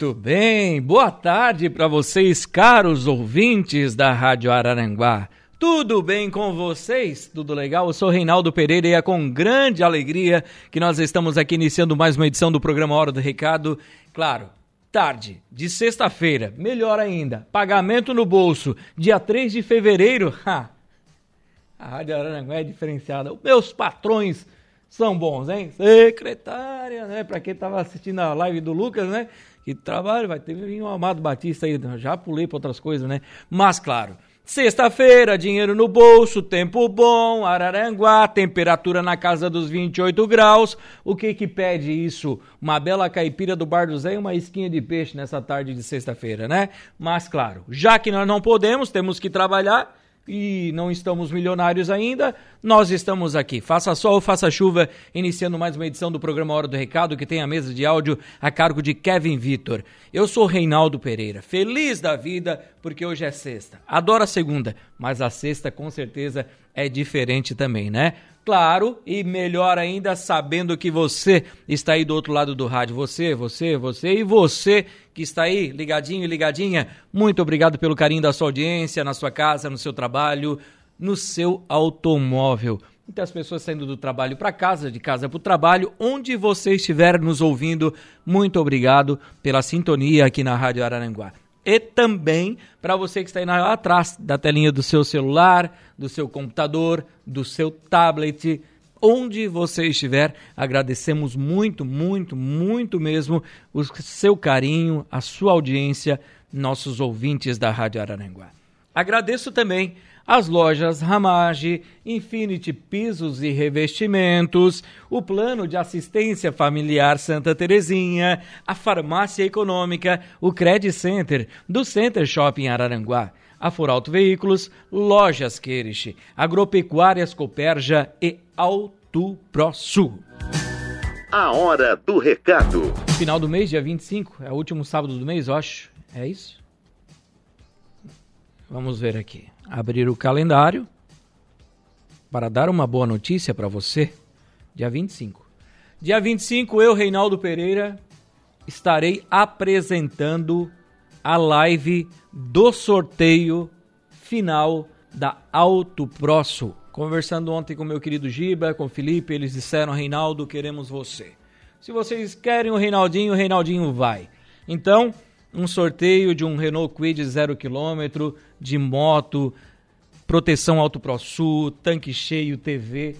Muito bem, boa tarde para vocês, caros ouvintes da Rádio Araranguá. Tudo bem com vocês? Tudo legal? Eu sou Reinaldo Pereira e é com grande alegria que nós estamos aqui iniciando mais uma edição do programa Hora do Recado. Claro, tarde de sexta-feira, melhor ainda, pagamento no bolso, dia 3 de fevereiro. Ha! A Rádio Araranguá é diferenciada. Meus patrões são bons, hein? Secretária, né? Para quem estava assistindo a live do Lucas, né? Que trabalho, vai ter um Amado Batista aí. Já pulei para outras coisas, né? Mas, claro, Sexta-feira, dinheiro no bolso, tempo bom, Araranguá, temperatura na casa dos 28 graus. O que que pede isso? Uma bela caipira do Bar do Zé e uma esquinha de peixe nessa tarde de sexta-feira, né? Mas claro, já que nós não podemos, temos que trabalhar e não estamos milionários ainda, nós estamos aqui. Faça sol faça chuva, iniciando mais uma edição do programa Hora do Recado, que tem a mesa de áudio a cargo de Kevin Vitor. Eu sou Reinaldo Pereira, feliz da vida, porque hoje é sexta. Adoro a segunda, mas a sexta com certeza é diferente também, né? Claro, e melhor ainda, sabendo que você está aí do outro lado do rádio. Você, você, você e você que está aí ligadinho e ligadinha. Muito obrigado pelo carinho da sua audiência, na sua casa, no seu trabalho, no seu automóvel. Muitas pessoas saindo do trabalho para casa, de casa para o trabalho, onde você estiver nos ouvindo, muito obrigado pela sintonia aqui na Rádio Araranguá e também para você que está aí lá atrás da telinha do seu celular, do seu computador, do seu tablet, onde você estiver, agradecemos muito, muito, muito mesmo o seu carinho, a sua audiência, nossos ouvintes da Rádio Araranguá. Agradeço também as lojas Ramage, Infinity Pisos e Revestimentos, o Plano de Assistência Familiar Santa Terezinha, a Farmácia Econômica, o Credit Center do Center Shopping Araranguá, a Foralto Veículos, Lojas Queirich, Agropecuárias Coperja e Auto ProSul. A hora do recado. Final do mês, dia 25, é o último sábado do mês, eu acho. É isso? Vamos ver aqui abrir o calendário para dar uma boa notícia para você. Dia 25. Dia 25, eu, Reinaldo Pereira, estarei apresentando a live do sorteio final da Auto Prosso. Conversando ontem com meu querido Giba, com o Felipe, eles disseram: Reinaldo, queremos você. Se vocês querem o Reinaldinho, o Reinaldinho vai. Então, um sorteio de um Renault zero quilômetro, de moto, proteção Auto Pro Sul, tanque cheio, TV.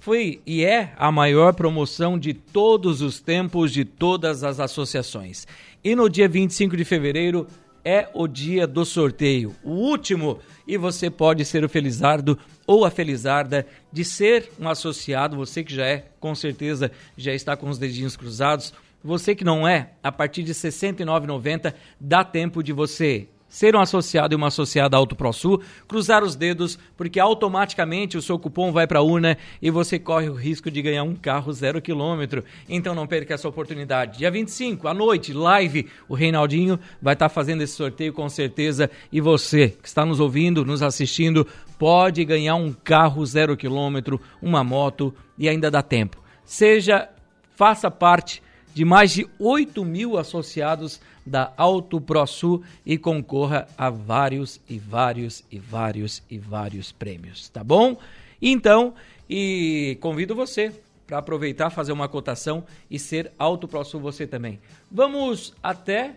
Foi e é a maior promoção de todos os tempos de todas as associações. E no dia 25 de fevereiro é o dia do sorteio, o último, e você pode ser o felizardo ou a felizarda de ser um associado, você que já é, com certeza já está com os dedinhos cruzados você que não é, a partir de R$ 69,90 dá tempo de você ser um associado e uma associada Auto ProSul, cruzar os dedos, porque automaticamente o seu cupom vai para a urna e você corre o risco de ganhar um carro zero quilômetro. Então não perca essa oportunidade. Dia 25, à noite, live, o Reinaldinho vai estar tá fazendo esse sorteio com certeza e você que está nos ouvindo, nos assistindo, pode ganhar um carro zero quilômetro, uma moto e ainda dá tempo. Seja, faça parte de mais de 8 mil associados da Auto ProSul e concorra a vários e vários e vários e vários prêmios, tá bom? Então, e convido você para aproveitar, fazer uma cotação e ser Auto ProSul você também. Vamos até.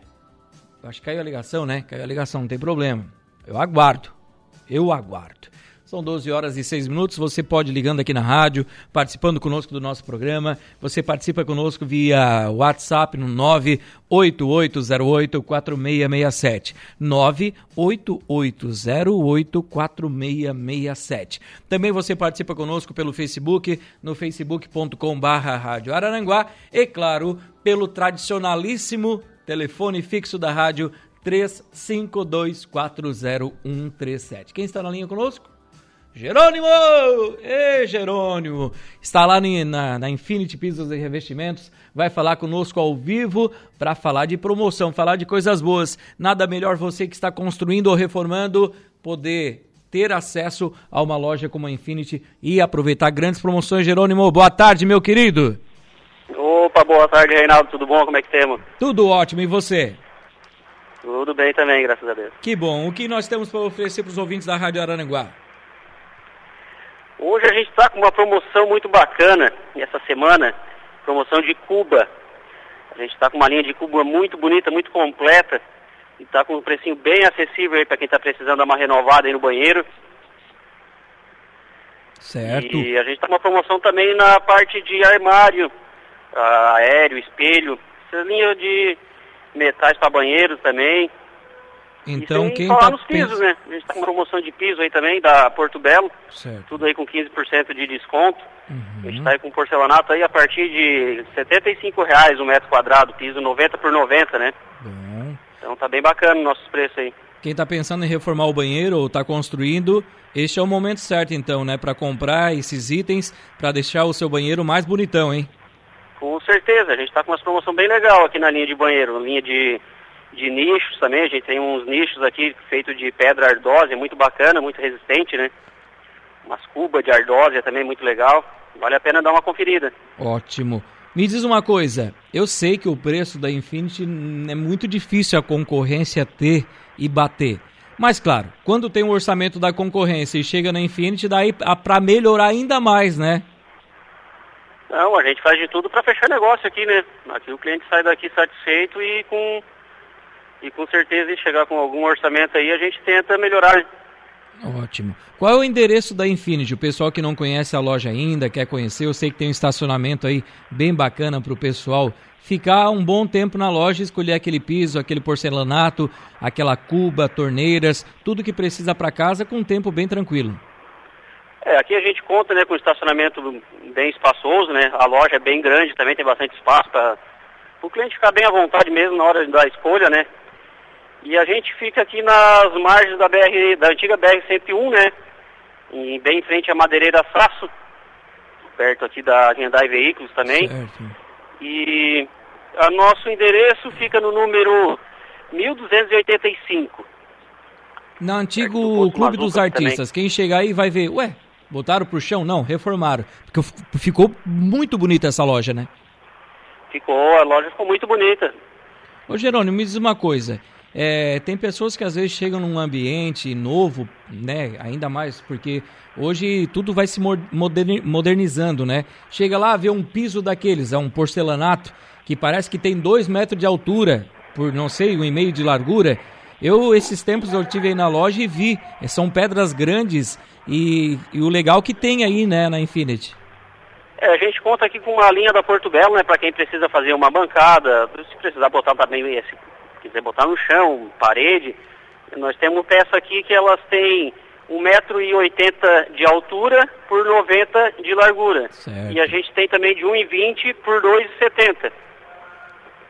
Acho que caiu a ligação, né? Caiu a ligação, não tem problema. Eu aguardo. Eu aguardo. São 12 horas e 6 minutos. Você pode ligando aqui na rádio, participando conosco do nosso programa. Você participa conosco via WhatsApp no 988084667. 988084667. Também você participa conosco pelo Facebook, no facebook.com/barra Rádio Araranguá e, claro, pelo tradicionalíssimo telefone fixo da rádio 35240137. Quem está na linha conosco? Jerônimo! Ei, Jerônimo! Está lá na, na Infinity Pisos e Revestimentos, vai falar conosco ao vivo para falar de promoção, falar de coisas boas. Nada melhor você que está construindo ou reformando poder ter acesso a uma loja como a Infinity e aproveitar grandes promoções. Jerônimo, boa tarde, meu querido! Opa, boa tarde, Reinaldo. Tudo bom? Como é que temos? Tudo ótimo. E você? Tudo bem também, graças a Deus. Que bom. O que nós temos para oferecer para os ouvintes da Rádio Araranguá? Hoje a gente está com uma promoção muito bacana essa semana, promoção de Cuba. A gente está com uma linha de Cuba muito bonita, muito completa e está com um precinho bem acessível aí para quem está precisando dar uma renovada aí no banheiro. Certo. E a gente está com uma promoção também na parte de armário, aéreo, espelho, essa linha de metais para banheiro também. Então, quem falar tá nos pisos, né? A gente tá com promoção de piso aí também, da Porto Belo. Certo. Tudo aí com 15% de desconto. A Uhum. gente tá aí com porcelanato aí a partir de 75 reais o metro quadrado, piso 90 por 90, né? Bom. Então tá bem bacana os nossos preços aí. Quem está pensando em reformar o banheiro ou está construindo, este é o momento certo então, né, para comprar esses itens para deixar o seu banheiro mais bonitão, hein? Com certeza, a gente tá com uma promoção bem legal aqui na linha de banheiro, linha de, de nichos também, a gente tem uns nichos aqui feitos de pedra ardósia, muito bacana, muito resistente, né? Umas cubas de ardósia também muito legal, vale a pena dar uma conferida. Ótimo. Me diz uma coisa, eu sei que o preço da Infinity é muito difícil a concorrência ter e bater. Mas claro, quando tem o orçamento da concorrência e chega na Infinity, daí para melhorar ainda mais, né? Não, a gente faz de tudo para fechar negócio aqui, né? Aqui o cliente sai daqui satisfeito e com e com certeza em chegar com algum orçamento aí a gente tenta melhorar. Ótimo. Qual é o endereço da Infinity? O pessoal que não conhece a loja ainda, quer conhecer, eu sei que tem um estacionamento aí bem bacana para o pessoal ficar um bom tempo na loja, escolher aquele piso, aquele porcelanato, aquela cuba, torneiras, tudo que precisa para casa com um tempo bem tranquilo. É, aqui a gente conta né, com estacionamento bem espaçoso, né? A loja é bem grande, também tem bastante espaço para o cliente ficar bem à vontade mesmo na hora da escolha, né? E a gente fica aqui nas margens da BR, da antiga BR 101, né? E bem em frente à Madeireira Saço, perto aqui da Hyundai Veículos também. Certo. E o nosso endereço fica no número 1285. Na do antigo Posto Clube dos Mazuca também. Artistas, quem chegar aí vai ver, ué, botaram pro chão? Não, reformaram. Porque ficou muito bonita essa loja, né? Ficou, a loja ficou muito bonita. Ô Jerônimo, me diz uma coisa. É, tem pessoas que às vezes chegam num ambiente novo, né? Ainda mais porque hoje tudo vai se mo- moderni- modernizando, né? Chega lá, vê um piso daqueles, é um porcelanato que parece que tem dois metros de altura, por não sei, um e meio de largura. Eu, esses tempos, eu tive aí na loja e vi. é, São pedras grandes e, e o legal que tem aí, né, na Infinity. É, a gente conta aqui com uma linha da Porto Belo, né, para quem precisa fazer uma bancada, se precisar botar também, se quiser botar no chão, parede. Nós temos peça aqui que elas têm 1,80m de altura por 90 de largura. Certo. E a gente tem também de 1,20 por 2,70.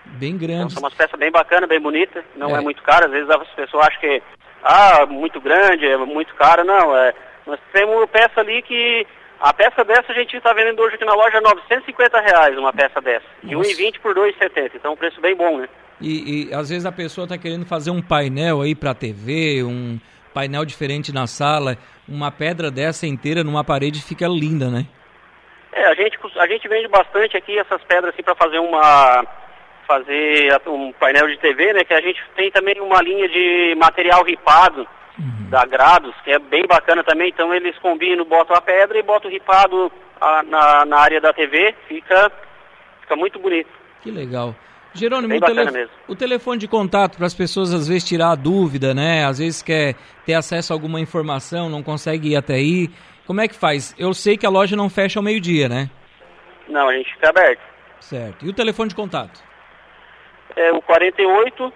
Bem Então grandes. são umas peças bem bacanas, bem bonitas, não É. é. muito cara, às vezes as pessoas acham que ah, muito grande, é muito cara, não, é, nós temos peça ali que a peça dessa a gente está vendendo hoje aqui na loja 950 reais uma peça dessa, de Nossa. 1,20 por 2,70, então um preço bem bom, né? E, e, às vezes a pessoa está querendo fazer um painel aí para TV, um painel diferente na sala, uma pedra dessa inteira numa parede fica linda, né? É, a gente, a gente vende bastante aqui essas pedras assim para fazer uma fazer a- um painel de TV, né? Que a gente tem também uma linha de material ripado da Grados, que é bem bacana também. Então eles combinam, botam a pedra e botam o ripado ah, na, na área da TV, fica fica muito bonito. Que legal. Jerônimo, o, tele- o telefone de contato para as pessoas às vezes tirar a dúvida, né? Às vezes quer ter acesso a alguma informação, não consegue ir até aí. Como é que faz? Eu sei que a loja não fecha ao meio-dia, né? Não, a gente fica aberto. Certo. E o telefone de contato? É o 48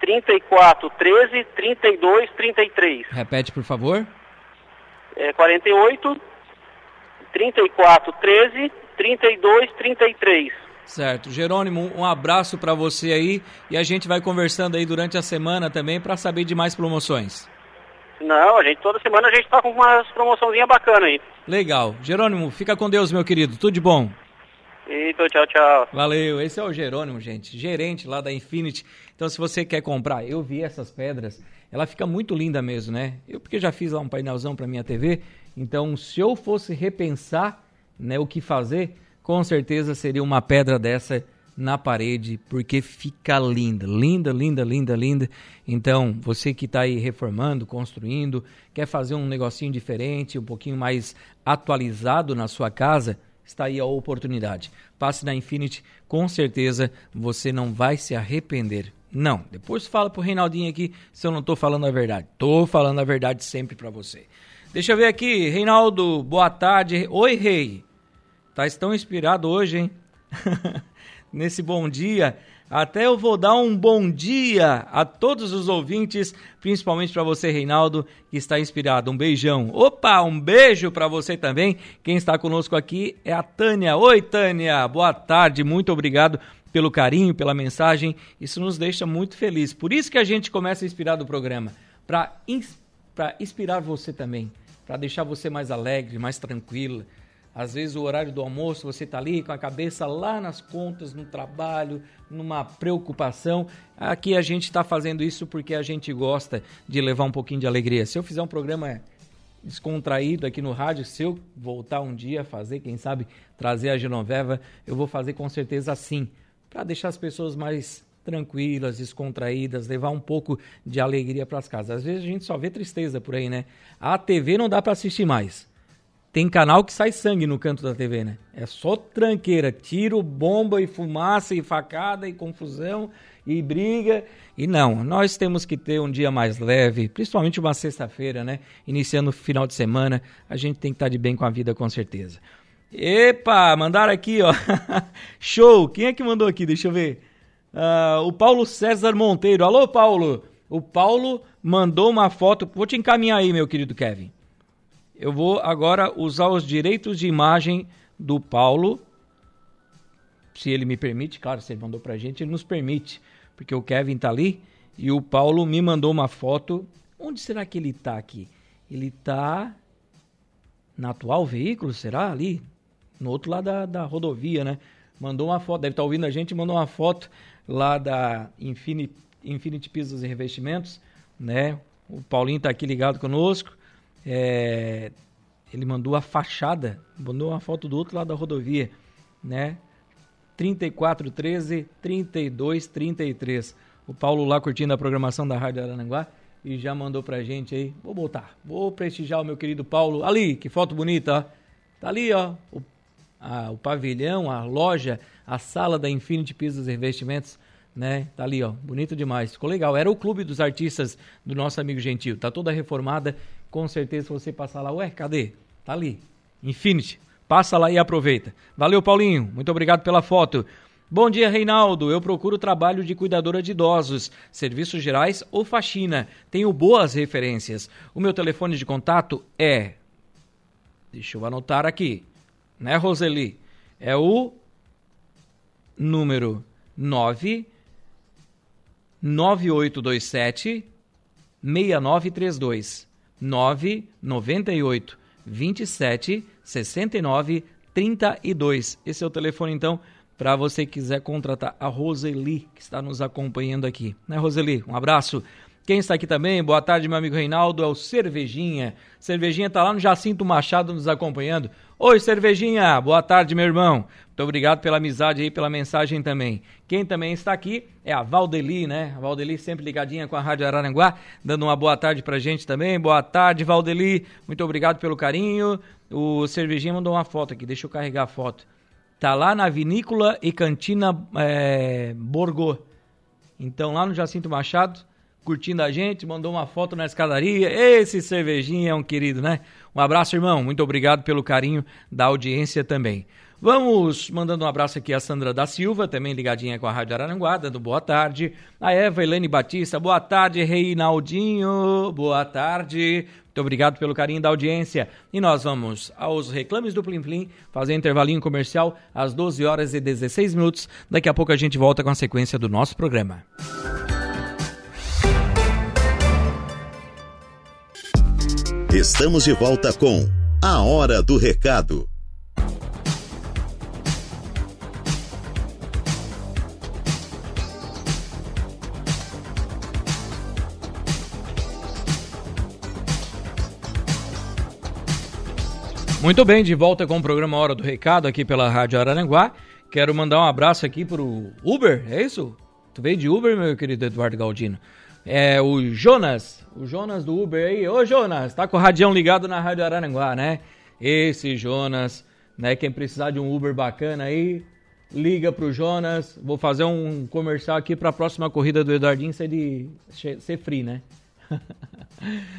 34 13 32 33. Repete, por favor. É 48 34 13 32 33. Certo. Jerônimo, um abraço para você aí e a gente vai conversando aí durante a semana também para saber de mais promoções. Não, a gente toda semana a gente tá com umas promoçãozinha bacana aí. Legal. Jerônimo, fica com Deus, meu querido. Tudo de bom. Então, tchau, tchau. Valeu. Esse é o Jerônimo, gente, gerente lá da Infinity. Então, se você quer comprar, eu vi essas pedras, ela fica muito linda mesmo, né? Eu porque já fiz lá um painelzão para minha TV, então se eu fosse repensar, né, o que fazer, com certeza seria uma pedra dessa na parede, porque fica linda, linda, linda, linda, linda. Então, você que está aí reformando, construindo, quer fazer um negocinho diferente, um pouquinho mais atualizado na sua casa, está aí a oportunidade. Passe na Infinity, com certeza você não vai se arrepender. Não, depois fala pro Reinaldinho aqui se eu não estou falando a verdade. Estou falando a verdade sempre para você. Deixa eu ver aqui, Reinaldo, boa tarde. Oi, rei. Tá tão inspirado hoje, hein? Nesse bom dia. Até eu vou dar um bom dia a todos os ouvintes, principalmente para você, Reinaldo, que está inspirado. Um beijão. Opa, um beijo para você também. Quem está conosco aqui é a Tânia. Oi, Tânia. Boa tarde. Muito obrigado pelo carinho, pela mensagem. Isso nos deixa muito felizes. Por isso que a gente começa a inspirar do programa, para inspirar você também, para deixar você mais alegre, mais tranquila às vezes o horário do almoço você está ali com a cabeça lá nas contas, no trabalho, numa preocupação. Aqui a gente está fazendo isso porque a gente gosta de levar um pouquinho de alegria. Se eu fizer um programa descontraído aqui no rádio, se eu voltar um dia a fazer, quem sabe trazer a Genoveva, eu vou fazer com certeza assim, para deixar as pessoas mais tranquilas, descontraídas, levar um pouco de alegria para as casas. Às vezes a gente só vê tristeza por aí, né? A TV não dá para assistir mais. Tem canal que sai sangue no canto da TV, né? É só tranqueira, tiro, bomba e fumaça e facada e confusão e briga. E não, nós temos que ter um dia mais leve, principalmente uma sexta-feira, né? Iniciando o final de semana, a gente tem que estar de bem com a vida com certeza. Epa, mandaram aqui, ó. Show! Quem é que mandou aqui? Deixa eu ver. Uh, o Paulo César Monteiro. Alô, Paulo! O Paulo mandou uma foto. Vou te encaminhar aí, meu querido Kevin. Eu vou agora usar os direitos de imagem do Paulo, se ele me permite, claro, se ele mandou pra gente, ele nos permite, porque o Kevin tá ali e o Paulo me mandou uma foto. Onde será que ele tá aqui? Ele tá na atual veículo, será? Ali, no outro lado da, da rodovia, né? Mandou uma foto, deve estar tá ouvindo a gente, mandou uma foto lá da Infinity, Infinity Pisos e Revestimentos, né? O Paulinho tá aqui ligado conosco. É, ele mandou a fachada, mandou uma foto do outro lado da rodovia, né? 3413 3233. O Paulo lá curtindo a programação da Rádio Arananguá e já mandou pra gente aí. Vou botar, vou prestigiar o meu querido Paulo. Ali, que foto bonita, ó. Tá ali, ó. O, a, o pavilhão, a loja, a sala da Infinity Pisos e Revestimentos, né? Tá ali, ó. Bonito demais. Ficou legal. Era o clube dos artistas do nosso amigo Gentil. Tá toda reformada com certeza se você passar lá, ué, cadê? Tá ali. Infinity. Passa lá e aproveita. Valeu, Paulinho. Muito obrigado pela foto. Bom dia, Reinaldo. Eu procuro trabalho de cuidadora de idosos, serviços gerais ou faxina. Tenho boas referências. O meu telefone de contato é. Deixa eu anotar aqui. Né, Roseli? É o número 9 9827 6932. 998 27 69 32. Esse é o telefone então para você que quiser contratar a Roseli que está nos acompanhando aqui. Né, Roseli? Um abraço. Quem está aqui também, boa tarde, meu amigo Reinaldo, é o Cervejinha. Cervejinha está lá no Jacinto Machado nos acompanhando. Oi, Cervejinha, boa tarde, meu irmão. Muito obrigado pela amizade aí, pela mensagem também. Quem também está aqui é a Valdeli, né? A Valdeli sempre ligadinha com a Rádio Araranguá, dando uma boa tarde pra gente também. Boa tarde, Valdeli. Muito obrigado pelo carinho. O Cervejinha mandou uma foto aqui, deixa eu carregar a foto. Tá lá na Vinícola e Cantina é, Borgô. Então, lá no Jacinto Machado, curtindo a gente, mandou uma foto na escadaria. Esse cervejinho é um querido, né? Um abraço, irmão. Muito obrigado pelo carinho da audiência também. Vamos mandando um abraço aqui a Sandra da Silva, também ligadinha com a Rádio Araranguá, dando boa tarde. A Eva Helene Batista, boa tarde, Reinaldinho, boa tarde. Muito obrigado pelo carinho da audiência. E nós vamos aos reclames do Plim Plim, fazer intervalinho comercial às 12 horas e 16 minutos. Daqui a pouco a gente volta com a sequência do nosso programa. Estamos de volta com A Hora do Recado. Muito bem, de volta com o programa Hora do Recado aqui pela Rádio Araranguá. Quero mandar um abraço aqui pro Uber, é isso? Tu veio de Uber, meu querido Eduardo Galdino? É o Jonas, o Jonas do Uber aí. Ô Jonas, tá com o radião ligado na Rádio Araranguá, né? Esse Jonas, né? Quem precisar de um Uber bacana aí, liga pro Jonas. Vou fazer um comercial aqui pra próxima corrida do Eduardinho ser, de, ser free, né?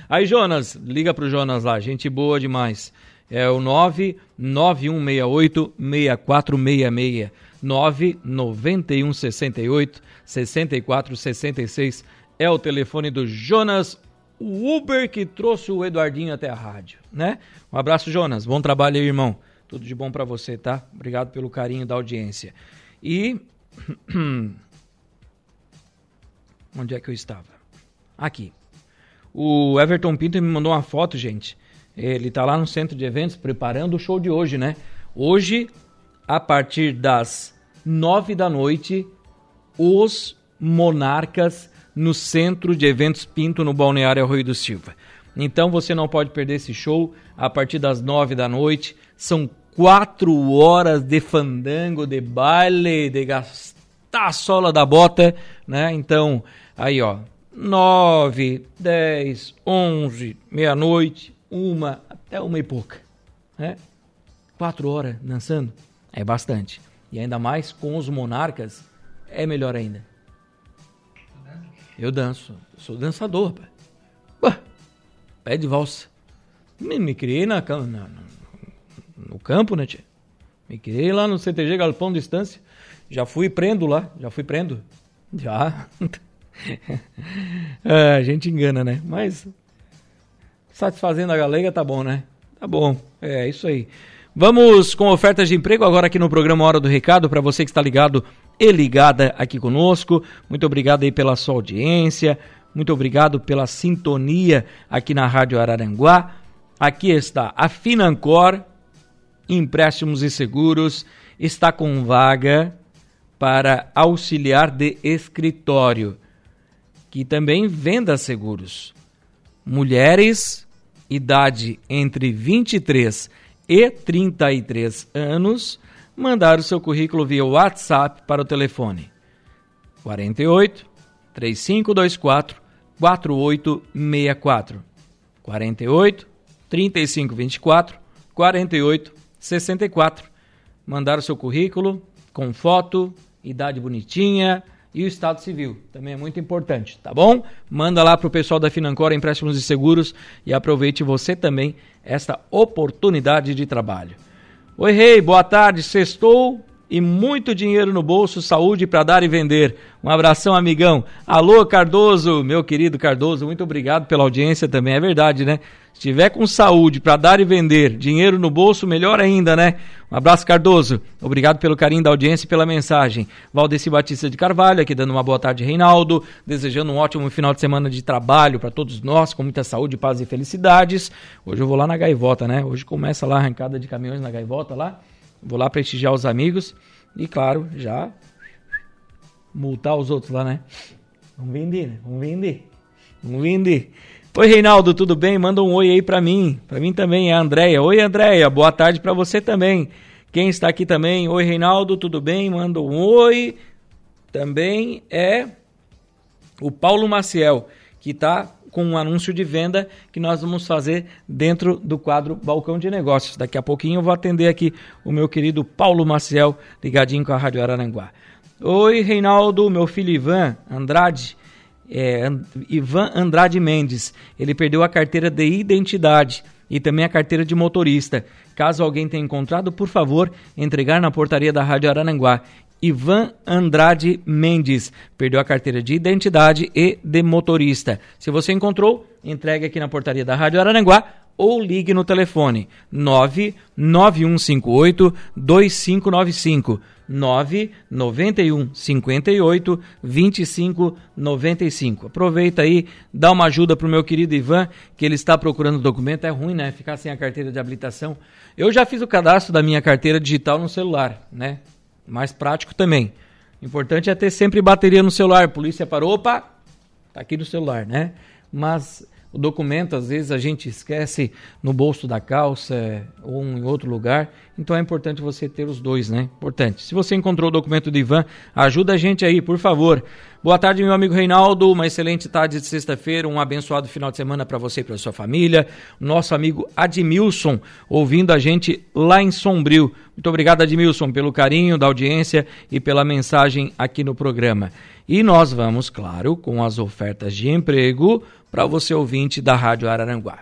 aí Jonas, liga pro Jonas lá, gente boa demais é o 99168 6466 99168 6466 é o telefone do Jonas Uber que trouxe o Eduardinho até a rádio, né? Um abraço, Jonas. Bom trabalho aí, irmão. Tudo de bom para você, tá? Obrigado pelo carinho da audiência. E onde é que eu estava? Aqui. O Everton Pinto me mandou uma foto, gente, ele está lá no centro de eventos preparando o show de hoje, né? Hoje, a partir das nove da noite, os Monarcas no centro de eventos Pinto, no Balneário Arroio do Silva. Então você não pode perder esse show a partir das nove da noite. São quatro horas de fandango, de baile, de gastar a sola da bota, né? Então, aí ó, nove, dez, onze, meia-noite, uma, até uma e pouca. Né? Quatro horas dançando é bastante. E ainda mais com os monarcas, é melhor ainda. Eu danço, sou dançador, pai. Ué, pé de valsa. Me, me criei na, na, no campo, né, tia? Me criei lá no CTG Galpão Distância. Já fui prendo lá, já fui prendo. Já. é, a gente engana, né? Mas satisfazendo a galega, tá bom, né? Tá bom, é isso aí. Vamos com ofertas de emprego agora aqui no programa Hora do Recado, para você que está ligado e ligada aqui conosco. Muito obrigado aí pela sua audiência, muito obrigado pela sintonia aqui na Rádio Araranguá. Aqui está a Financor, empréstimos e seguros, está com vaga para auxiliar de escritório, que também venda seguros. Mulheres idade entre 23 e 33 anos, mandar o seu currículo via WhatsApp para o telefone 48 3524 4864 48 3524 48 64 mandar o seu currículo com foto, idade bonitinha, e o Estado Civil. Também é muito importante, tá bom? Manda lá para o pessoal da Financora Empréstimos e Seguros e aproveite você também esta oportunidade de trabalho. Oi, Rei, boa tarde. Sextou e muito dinheiro no bolso, saúde para dar e vender. Um abração, amigão. Alô, Cardoso, meu querido Cardoso, muito obrigado pela audiência também. É verdade, né? Se tiver com saúde para dar e vender, dinheiro no bolso, melhor ainda, né? Um abraço, Cardoso. Obrigado pelo carinho da audiência e pela mensagem. Valdeci Batista de Carvalho, aqui dando uma boa tarde, Reinaldo. Desejando um ótimo final de semana de trabalho para todos nós, com muita saúde, paz e felicidades. Hoje eu vou lá na Gaivota, né? Hoje começa lá a arrancada de caminhões na Gaivota lá. Vou lá prestigiar os amigos e, claro, já multar os outros lá, né? Vamos vender, né? Vamos vender. Vamos vender. Oi, Reinaldo, tudo bem? Manda um oi aí para mim. Para mim também é a Andréia. Oi, Andréia, boa tarde para você também. Quem está aqui também? Oi, Reinaldo, tudo bem? Manda um oi. Também é o Paulo Maciel, que está com um anúncio de venda que nós vamos fazer dentro do quadro Balcão de Negócios. Daqui a pouquinho eu vou atender aqui o meu querido Paulo Maciel, ligadinho com a Rádio Araranguá. Oi, Reinaldo, meu filho Ivan Andrade é, Ivan Andrade Mendes. Ele perdeu a carteira de identidade e também a carteira de motorista. Caso alguém tenha encontrado, por favor, entregar na portaria da Rádio Arananguá. Ivan Andrade Mendes. Perdeu a carteira de identidade e de motorista. Se você encontrou, entregue aqui na portaria da Rádio Arananguá ou ligue no telefone 99158 2595 991 58 25 95. Aproveita aí, dá uma ajuda pro meu querido Ivan, que ele está procurando documento. É ruim, né? Ficar sem a carteira de habilitação. Eu já fiz o cadastro da minha carteira digital no celular, né? Mais prático também. O importante é ter sempre bateria no celular. Polícia parou, opa, tá aqui no celular, né? Mas o documento, às vezes, a gente esquece no bolso da calça ou em outro lugar. Então é importante você ter os dois, né? Importante. Se você encontrou o documento do Ivan, ajuda a gente aí, por favor. Boa tarde, meu amigo Reinaldo. Uma excelente tarde de sexta-feira. Um abençoado final de semana para você e para sua família. Nosso amigo Admilson, ouvindo a gente lá em Sombrio. Muito obrigado, Admilson, pelo carinho da audiência e pela mensagem aqui no programa. E nós vamos, claro, com as ofertas de emprego para você ouvinte da Rádio Araranguá.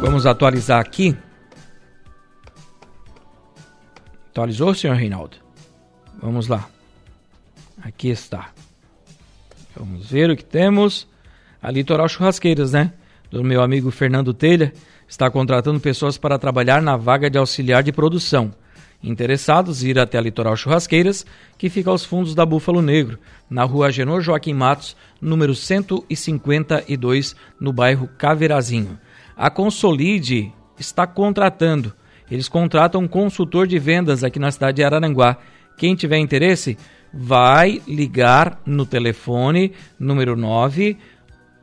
Vamos atualizar aqui. Atualizou, senhor Reinaldo? Vamos lá. Aqui está. Vamos ver o que temos. A Litoral Churrasqueiras, né? Do meu amigo Fernando Telha, está contratando pessoas para trabalhar na vaga de auxiliar de produção. Interessados, ir até a Litoral Churrasqueiras, que fica aos fundos da Búfalo Negro, na rua Agenor Joaquim Matos, número 152, no bairro Caveirazinho. A Consolide está contratando. Eles contratam um consultor de vendas aqui na cidade de Araranguá. Quem tiver interesse, vai ligar no telefone número 9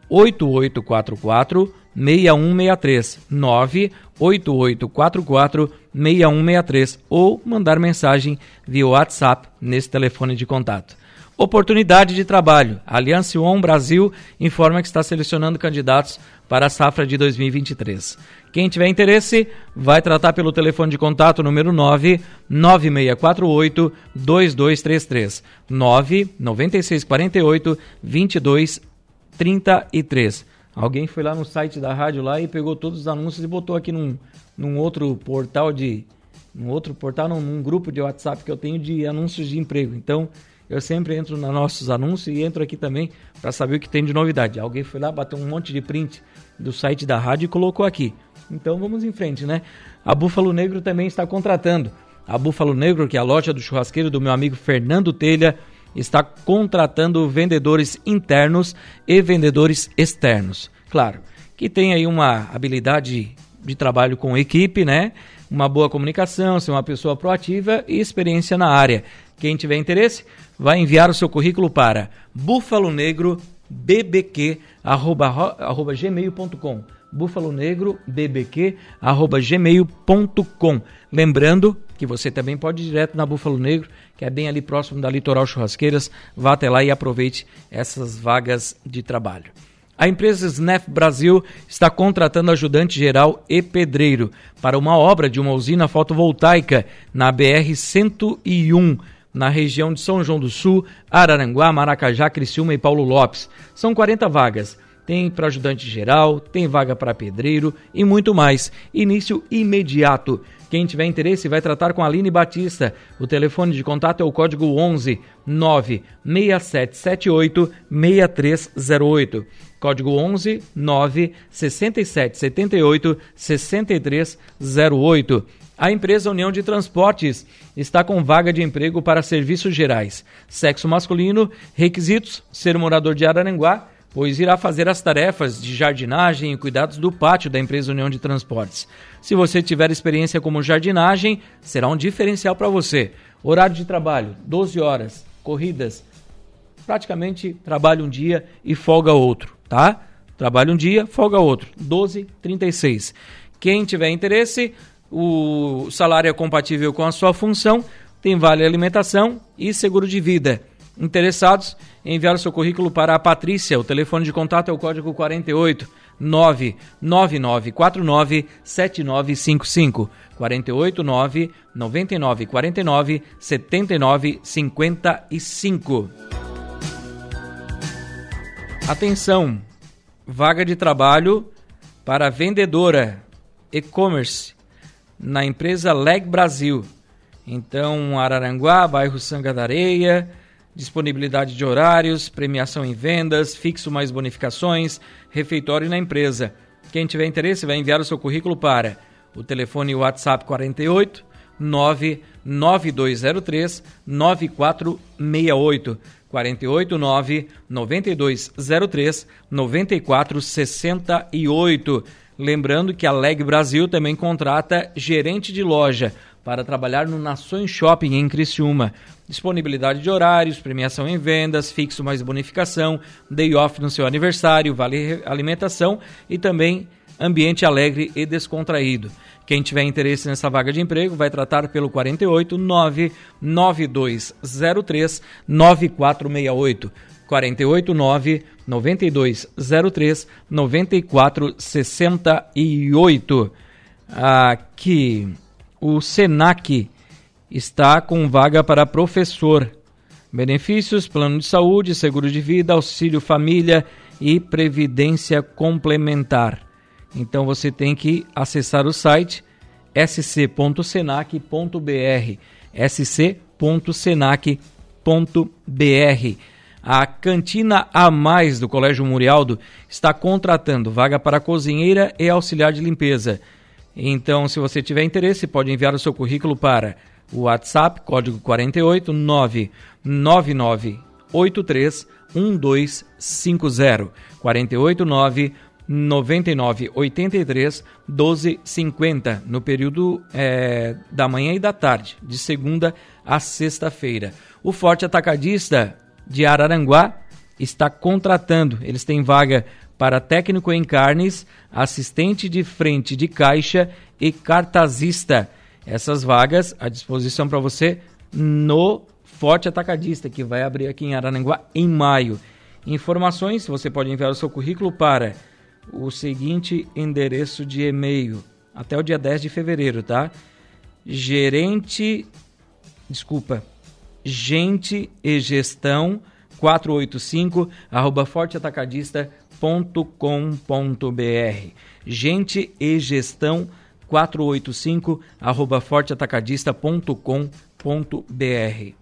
8844 6163 98844 6163 ou mandar mensagem via WhatsApp nesse telefone de contato. Oportunidade de trabalho. Aliança On Brasil informa que está selecionando candidatos para a safra de 2023. Quem tiver interesse, vai tratar pelo telefone de contato número 9 9648 2233 9 9648 2233. Alguém foi lá no site da rádio lá e pegou todos os anúncios e botou aqui num, num outro portal de. Num outro portal, num, num grupo de WhatsApp que eu tenho de anúncios de emprego. Então, eu sempre entro nos nossos anúncios e entro aqui também para saber o que tem de novidade. Alguém foi lá, bateu um monte de print do site da rádio e colocou aqui. Então vamos em frente, né? A Búfalo Negro também está contratando. A Búfalo Negro, que é a loja do churrasqueiro do meu amigo Fernando Telha, está contratando vendedores internos e vendedores externos. Claro, que tem aí uma habilidade de trabalho com equipe, né? Uma boa comunicação, ser uma pessoa proativa e experiência na área. Quem tiver interesse, vai enviar o seu currículo para búfalonegro.bbq@gmail.com búfalonegro.bbq@gmail.com. Lembrando que você também pode ir direto na Búfalo Negro, que é bem ali próximo da Litoral Churrasqueiras. Vá até lá e aproveite essas vagas de trabalho. A empresa Snef Brasil está contratando ajudante geral e pedreiro para uma obra de uma usina fotovoltaica na BR 101 na região de São João do Sul, Araranguá, Maracajá, Criciúma e Paulo Lopes. São 40 vagas. Tem para ajudante geral, tem vaga para pedreiro e muito mais. Início imediato. Quem tiver interesse vai tratar com a Aline Batista. O telefone de contato é o código 11 96778 6308. Código 11 96778 6308. A empresa União de Transportes está com vaga de emprego para serviços gerais. Sexo masculino, requisitos: ser morador de Araranguá, pois irá fazer as tarefas de jardinagem e cuidados do pátio da empresa União de Transportes. Se você tiver experiência como jardinagem, será um diferencial para você. Horário de trabalho: 12 horas, corridas. Praticamente trabalho um dia e folga outro, tá? Trabalho um dia, folga outro. 12, 36. Quem tiver interesse, o salário é compatível com a sua função, tem vale alimentação e seguro de vida. Interessados, enviar o seu currículo para a Patrícia. O telefone de contato é o código 48 99949 7955 48 9 99 49 79 55. Atenção! vaga de trabalho para vendedora e-commerce na empresa Leg Brasil. Então, Araranguá, bairro Sanga da Areia, disponibilidade de horários, premiação em vendas, fixo mais bonificações, refeitório na empresa. Quem tiver interesse vai enviar o seu currículo para o telefone WhatsApp 48 99203 9468 489 9203 9468. Lembrando que a Leg Brasil também contrata gerente de loja para trabalhar no Nações Shopping em Criciúma. Disponibilidade de horários, premiação em vendas, fixo mais bonificação, day off no seu aniversário, vale alimentação e também ambiente alegre e descontraído. Quem tiver interesse nessa vaga de emprego vai tratar pelo 48 99203 9468. 48 9203 9468. Aqui o Senac está com vaga para professor. Benefícios: plano de saúde, seguro de vida, auxílio família e previdência complementar. Então você tem que acessar o site sc.senac.br, sc.senac.br. A Cantina A Mais do Colégio Murialdo está contratando vaga para cozinheira e auxiliar de limpeza. Então, se você tiver interesse, pode enviar o seu currículo para o WhatsApp, código 48 99983 1250. 489 99 83 12 50 no período é, da manhã e da tarde, de segunda a sexta-feira. O Forte Atacadista de Araranguá está contratando, eles têm vaga para técnico em carnes, assistente de frente de caixa e cartazista. Essas vagas à disposição para você no Forte Atacadista, que vai abrir aqui em Araranguá em maio. Informações, você pode enviar o seu currículo para o seguinte endereço de e-mail até o dia 10 de fevereiro, tá? Gerente, desculpa, gente e gestão 485 arroba forteatacadista.com.br gente e gestão 485 arroba forteatacadista.com.br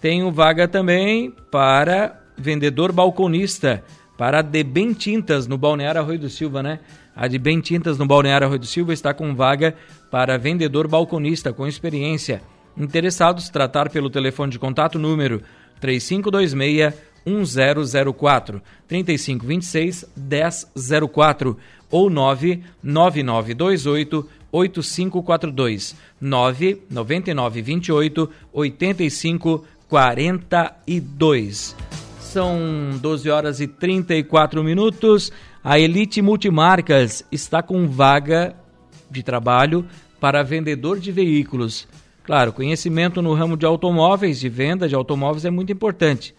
Tenho vaga também para vendedor balconista para a de Bem Tintas no Balneário Arroio do Silva, né? A de Bem Tintas no Balneário Arroio do Silva está com vaga para vendedor balconista com experiência. Interessados, tratar pelo telefone de contato número 3526 1004 3526 1004 ou 99928 8542 99928 8542 são 12 horas e 34 minutos. A Elite Multimarcas está com vaga de trabalho para vendedor de veículos. Claro, conhecimento no ramo de automóveis, de venda de automóveis é muito importante.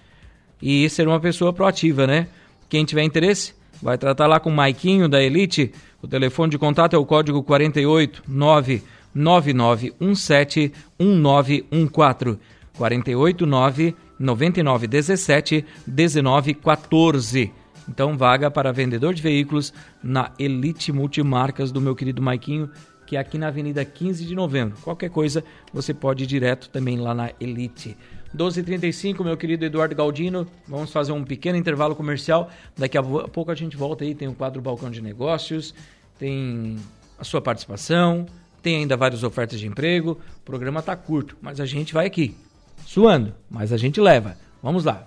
E ser uma pessoa proativa, né? Quem tiver interesse, vai tratar lá com o Maiquinho da Elite. O telefone de contato é o código 48 99917 1914. 489 99 17 19 14. Então, vaga para vendedor de veículos na Elite Multimarcas do meu querido Maiquinho, que é aqui na Avenida 15 de Novembro. Qualquer coisa, você pode ir direto também lá na Elite. 12h35, meu querido Eduardo Galdino. Vamos fazer um pequeno intervalo comercial. Daqui a pouco a gente volta aí. Tem o quadro Balcão de Negócios, tem a sua participação, tem ainda várias ofertas de emprego. O programa está curto, mas a gente vai aqui suando, mas a gente leva. Vamos lá.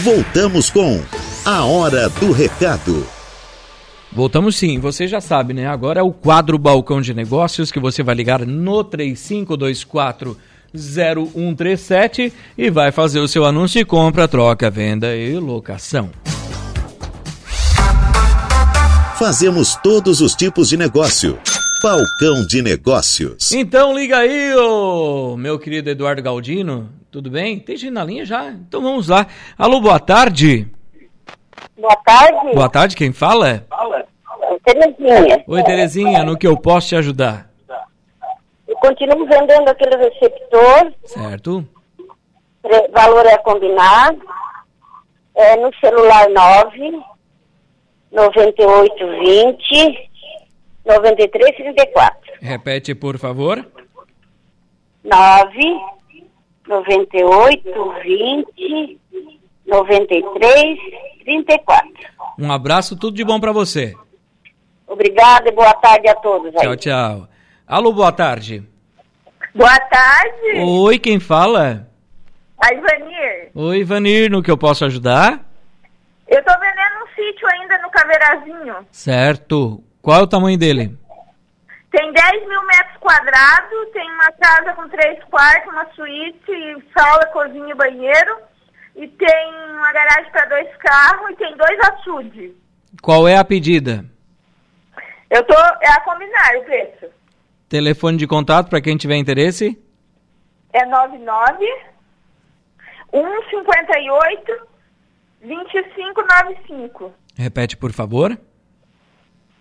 Voltamos com a Hora do Recado. Voltamos sim, você já sabe, né? Agora é o quadro Balcão de Negócios que você vai ligar no 3524 0137 e vai fazer o seu anúncio de compra, troca, venda e locação. Fazemos todos os tipos de negócio Balcão de Negócios. Então liga aí, ô, meu querido Eduardo Galdino. Tudo bem? Tem gente na linha já? Então vamos lá. Alô, boa tarde. Boa tarde. Boa tarde, quem fala? Fala. Terezinha. Oi, Terezinha, no que eu posso te ajudar? Eu continuo vendendo aquele receptor. Certo. Valor é combinado. É no celular 9 9820 9334. Repete, por favor. 9 98 20 93 34. Um abraço, tudo de bom para você. Obrigada e boa tarde a todos aí. Tchau, tchau. Alô, boa tarde. Boa tarde. Oi, quem fala? A Ivanir. Oi, Vanir, no que eu posso ajudar? Eu tô vendendo um sítio ainda no Caveirazinho. Certo. Qual é o tamanho dele? Tem 10 mil metros quadrados, tem uma casa com três quartos, uma suíte, sala, cozinha e banheiro. E tem uma garagem para dois carros e tem dois açudes. Qual é a pedida? Eu tô. É a combinar o preço. Telefone de contato para quem tiver interesse? É 99 158 2595. Repete, por favor.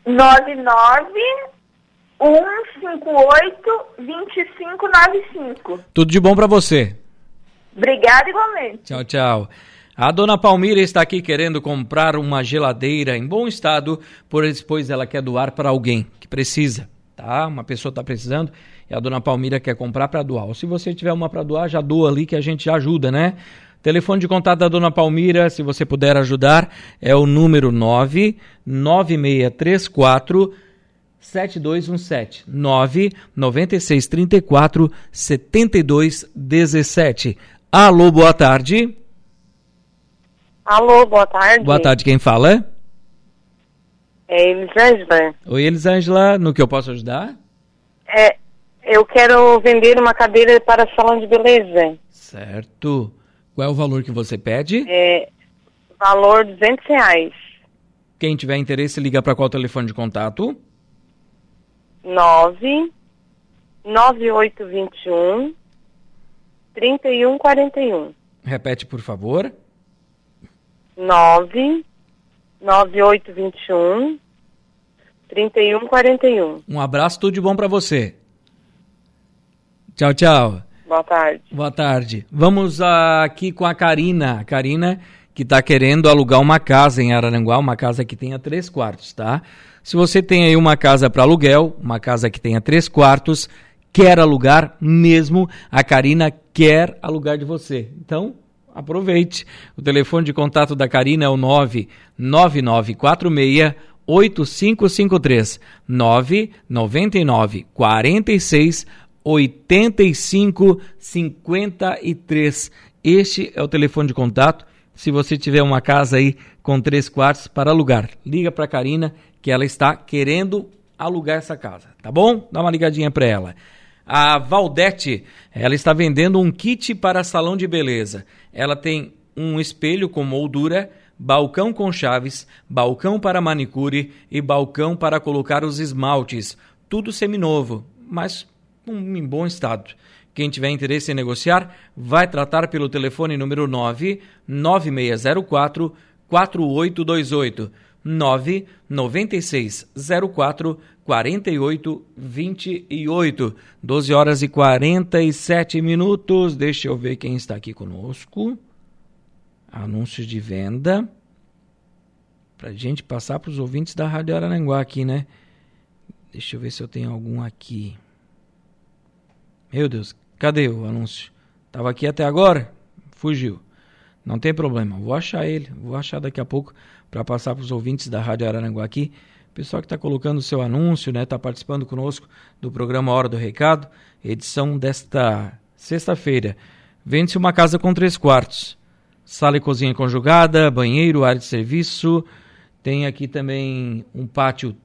99 158 2595. Tudo de bom para você. Obrigada igualmente. Tchau, tchau. A dona Palmira está aqui querendo comprar uma geladeira em bom estado, pois ela quer doar para alguém que precisa, tá? Uma pessoa está precisando e a dona Palmira quer comprar para doar. Ou se você tiver uma para doar, já doa ali que a gente já ajuda, né? Telefone de contato da dona Palmira, se você puder ajudar, é o número 99634 7217 99634 7217. Alô, boa tarde. Alô, boa tarde. Boa tarde, quem fala? É Elisângela. Oi, Elisângela, no que eu posso ajudar? É, eu quero vender uma cadeira para salão de beleza. Certo. Qual é o valor que você pede? É, valor 200 reais. Quem tiver interesse, liga para qual telefone de contato? 9 9821 3141. Repete, por favor. 9 9821 3141. Um abraço, tudo de bom para você. Tchau, tchau. Boa tarde. Boa tarde. Vamos aqui com a Karina. A Karina que está querendo alugar uma casa em Araranguá, uma casa que tenha três quartos, tá? Se você tem aí uma casa para aluguel, uma casa que tenha três quartos, quer alugar mesmo, a Karina quer alugar de você. Então, aproveite. O telefone de contato da Karina é o 99946 8553 999 46 85 53. Este é o telefone de contato. Se você tiver uma casa aí com três quartos para alugar, liga para a Karina que ela está querendo alugar essa casa, tá bom? Dá uma ligadinha para ela. A Valdete, ela está vendendo um kit para salão de beleza. Ela tem um espelho com moldura, balcão com chaves, balcão para manicure e balcão para colocar os esmaltes. Tudo seminovo, mas em bom estado. Quem tiver interesse em negociar, vai tratar pelo telefone número 9 9604 4828 99604 4828 12 horas e 47 minutos. Deixa eu ver quem está aqui conosco. Anúncios de venda. Para gente passar para os ouvintes da Rádio Araranguá aqui, né? Deixa eu ver se eu tenho algum aqui. Meu Deus, Cadê o anúncio? Tava aqui até agora? Fugiu. Não tem problema, vou achar ele, vou achar daqui a pouco para passar para os ouvintes da Rádio Araranguá aqui. Pessoal que está colocando o seu anúncio, né? Está participando conosco do programa Hora do Recado, edição desta sexta-feira. Vende-se uma casa com três quartos. Sala e cozinha conjugada, banheiro, área de serviço. Tem aqui também um pátio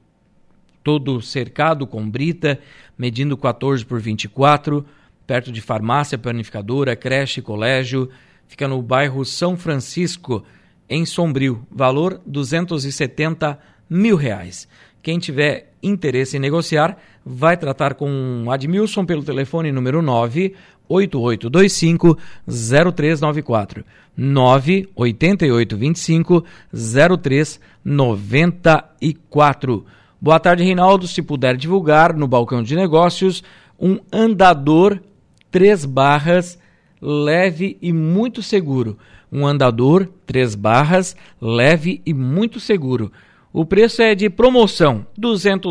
todo cercado com brita, medindo 14 por 24 perto de farmácia, planificadora, creche, colégio. Fica no bairro São Francisco, em Sombrio. Valor 270 mil reais. Quem tiver interesse em negociar, vai tratar com Admilson pelo telefone número 98825 0394. 98825 0394. Boa tarde, Reinaldo. Se puder divulgar no balcão de negócios um andador três barras, leve e muito seguro. Um andador, três barras, leve e muito seguro. O preço é de promoção, R$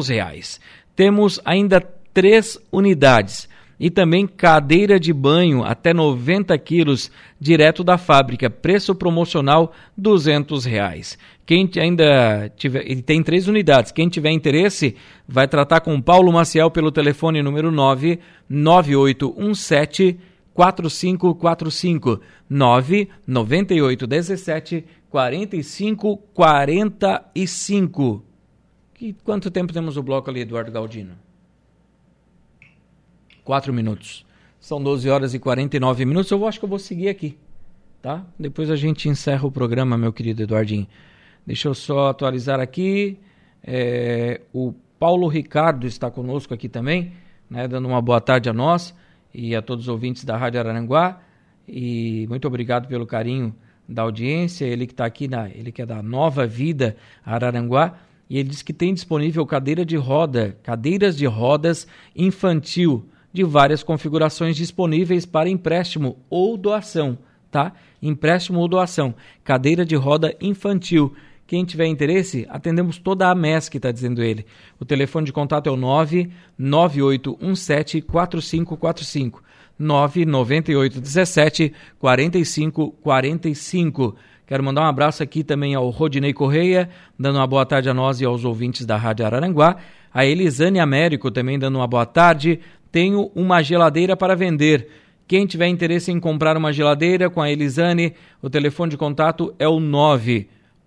reais. Temos ainda três unidades e também cadeira de banho até 90 quilos direto da fábrica, preço promocional R$ reais. Quem ainda tiver, tem três unidades. Quem tiver interesse, vai tratar com Paulo Maciel pelo telefone número 99817 4545 99817 4545. Que, quanto tempo temos o bloco ali, Eduardo Galdino? Quatro minutos. São 12 horas e 49 minutos. Eu acho que eu vou seguir aqui, tá? Depois a gente encerra o programa, meu querido Eduardinho. Deixa eu só atualizar aqui. É, o Paulo Ricardo está conosco aqui também, né, dando uma boa tarde a nós e a todos os ouvintes da Rádio Araranguá. E muito obrigado pelo carinho da audiência. Ele que está aqui, na, ele que é da Nova Vida Araranguá. E ele diz que tem disponível cadeira de roda, cadeiras de rodas infantil de várias configurações disponíveis para empréstimo ou doação, tá? Empréstimo ou doação. Cadeira de roda infantil. Quem tiver interesse, atendemos toda a MES, que está dizendo ele. O telefone de contato é o 99817 4545. 99817 4545. Quero mandar um abraço aqui também ao Rodinei Correia, dando uma boa tarde a nós e aos ouvintes da Rádio Araranguá. A Elisane Américo também dando uma boa tarde tenho uma geladeira para vender. Quem tiver interesse em comprar uma geladeira com a Elisane, o telefone de contato é o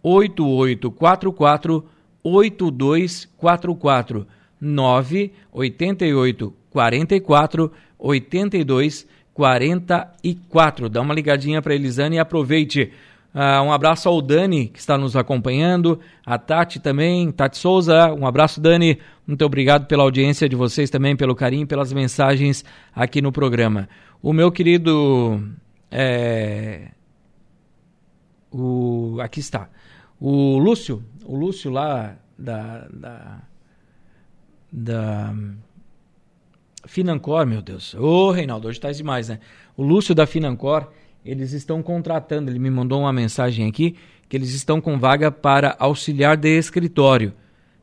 98844 8244 988 44 82 44. Dá uma ligadinha para Elisane e aproveite. Uh, um abraço ao Dani, que está nos acompanhando, a Tati também, Tati Souza, um abraço, Dani. Muito obrigado pela audiência de vocês também, pelo carinho, pelas mensagens aqui no programa. O meu querido. É, o, aqui está. O Lúcio, o Lúcio lá da. da, da Financor, meu Deus. Ô, Reinaldo, hoje tá demais, né? O Lúcio da Financor eles estão contratando, ele me mandou uma mensagem aqui, que eles estão com vaga para auxiliar de escritório,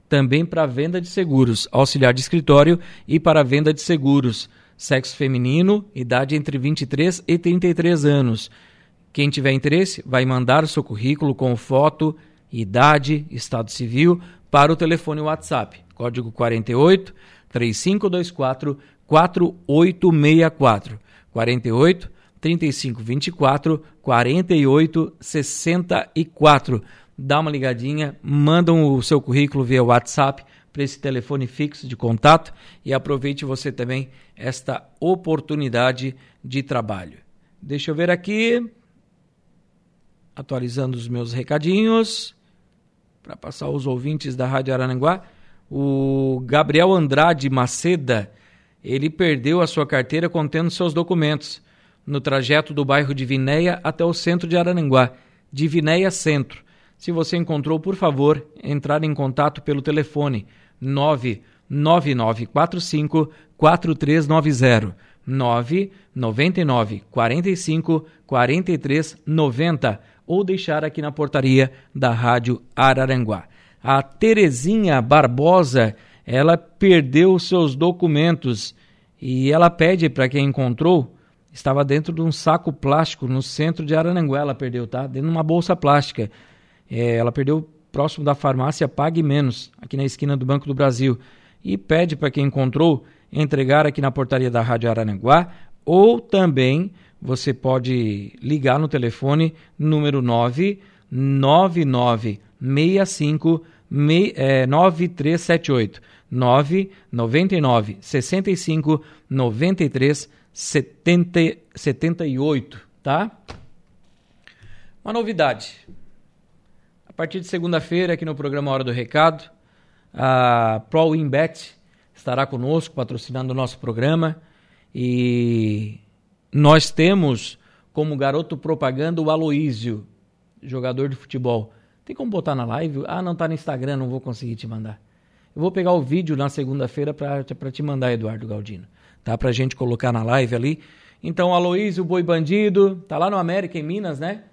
também para venda de seguros, auxiliar de escritório e para venda de seguros, sexo feminino, idade entre 23 e 33 anos. Quem tiver interesse, vai mandar o seu currículo com foto, idade, estado civil para o telefone WhatsApp, código 48 3524 4864. 48 35 24 48 64. Dá uma ligadinha, mandam o seu currículo via WhatsApp para esse telefone fixo de contato e aproveite você também esta oportunidade de trabalho. Deixa eu ver aqui, atualizando os meus recadinhos para passar aos ouvintes da Rádio Arananguá. O Gabriel Andrade Maceda, ele perdeu a sua carteira contendo seus documentos no trajeto do bairro de Vinéia até o centro de Araranguá, de Vinéia Centro. Se você encontrou, por favor, entrar em contato pelo telefone 99945 4390 999 45 43 90 ou deixar aqui na portaria da Rádio Araranguá. A Terezinha Barbosa, ela perdeu seus documentos e ela pede para quem encontrou estava dentro de um saco plástico no centro de Arananguá. Ela perdeu, tá? Dentro de uma bolsa plástica. É, ela perdeu próximo da farmácia Pague Menos, aqui na esquina do Banco do Brasil. E pede para quem encontrou entregar aqui na portaria da Rádio Arananguá ou também você pode ligar no telefone número 99965 é, 9378 999 65 93 70, 78, tá? Uma novidade. A partir de segunda-feira, aqui no programa Hora do Recado, a ProWinBet estará conosco, patrocinando o nosso programa. E nós temos como garoto propaganda o Aloísio, jogador de futebol. Tem como botar na live? Ah, não está no Instagram, não vou conseguir te mandar. Eu vou pegar o vídeo na segunda-feira para te mandar, Eduardo Galdino tá? Pra gente colocar na live ali. Então, Aloísio Boi Bandido, tá lá no América, em Minas, né?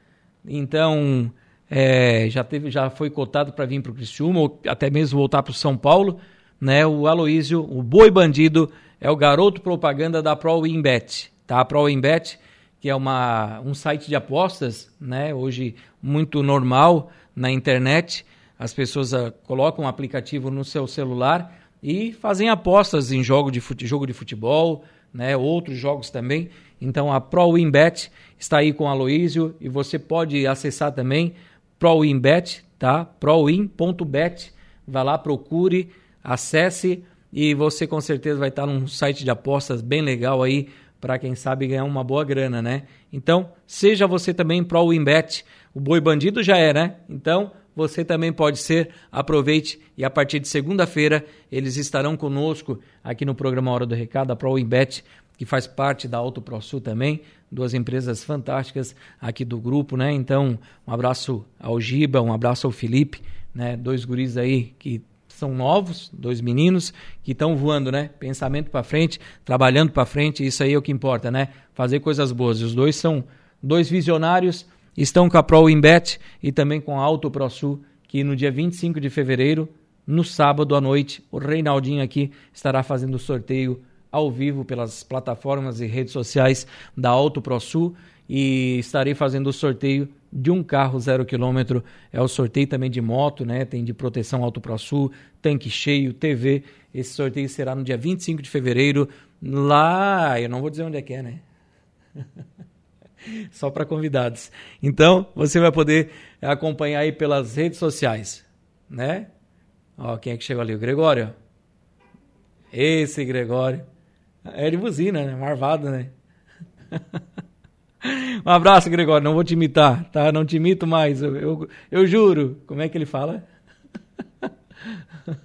Então, é, já, teve, já foi cotado para vir para o Criciúma, ou até mesmo voltar para o São Paulo. Né? O Aloísio, o boi bandido, é o garoto propaganda da Pro Winbet. Tá? A Pro Winbet, que é uma, um site de apostas, né? hoje muito normal na internet. As pessoas uh, colocam um aplicativo no seu celular e fazem apostas em jogo de, fute, jogo de futebol, né? outros jogos também. Então a Pro Winbet está aí com o Aloísio e você pode acessar também ProWinBet, tá? prowin.bet. Vai lá, procure, acesse e você com certeza vai estar num site de apostas bem legal aí para quem sabe ganhar uma boa grana, né? Então, seja você também ProWinBet. O boi bandido já é, né? Então, você também pode ser. Aproveite e a partir de segunda-feira eles estarão conosco aqui no programa Hora do Recado, a ProWinBet, que faz parte da Auto ProSul também, duas empresas fantásticas aqui do grupo, né? Então, um abraço ao Giba, um abraço ao Felipe, né? Dois guris aí que são novos, dois meninos que estão voando, né? Pensamento para frente, trabalhando para frente, isso aí é o que importa, né? Fazer coisas boas. E os dois são dois visionários, estão com a Pro Inbet e também com a Auto ProSul, que no dia 25 de fevereiro, no sábado à noite, o Reinaldinho aqui estará fazendo o sorteio ao vivo pelas plataformas e redes sociais da Auto ProSul e estarei fazendo o sorteio de um carro zero quilômetro. É o sorteio também de moto, né? Tem de proteção Auto ProSul, tanque cheio, TV. Esse sorteio será no dia 25 de fevereiro, lá. Eu não vou dizer onde é que é, né? Só para convidados. Então, você vai poder acompanhar aí pelas redes sociais, né? Ó, quem é que chegou ali? O Gregório. Esse Gregório. É de buzina, né? Marvado, né? um abraço, Gregório. Não vou te imitar, tá? Não te imito mais. Eu, eu, eu juro. Como é que ele fala?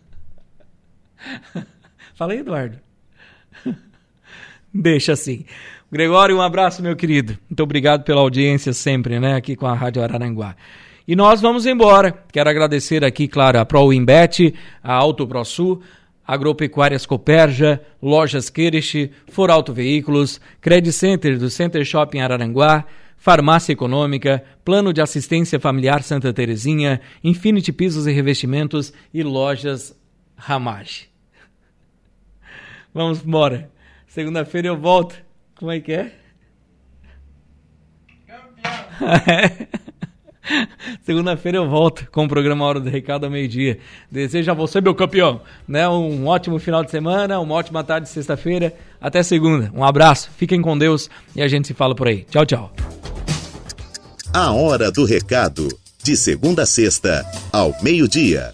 fala aí, Eduardo. Deixa assim. Gregório, um abraço, meu querido. Muito obrigado pela audiência sempre, né? Aqui com a Rádio Araranguá. E nós vamos embora. Quero agradecer aqui, claro, a Pro Wimbet, a Auto ProSul, Agropecuárias Coperja, Lojas Kerish, Foralto Veículos, Credit Center do Center Shopping Araranguá, Farmácia Econômica, Plano de Assistência Familiar Santa Terezinha, Infinity Pisos e Revestimentos e Lojas Ramage. Vamos embora. Segunda-feira eu volto. Como é que é? Campeão! Segunda-feira eu volto com o programa Hora do Recado ao meio-dia. Desejo a você, meu campeão, né, um ótimo final de semana, uma ótima tarde de sexta-feira. Até segunda. Um abraço, fiquem com Deus e a gente se fala por aí. Tchau, tchau. A Hora do Recado, de segunda a sexta, ao meio-dia.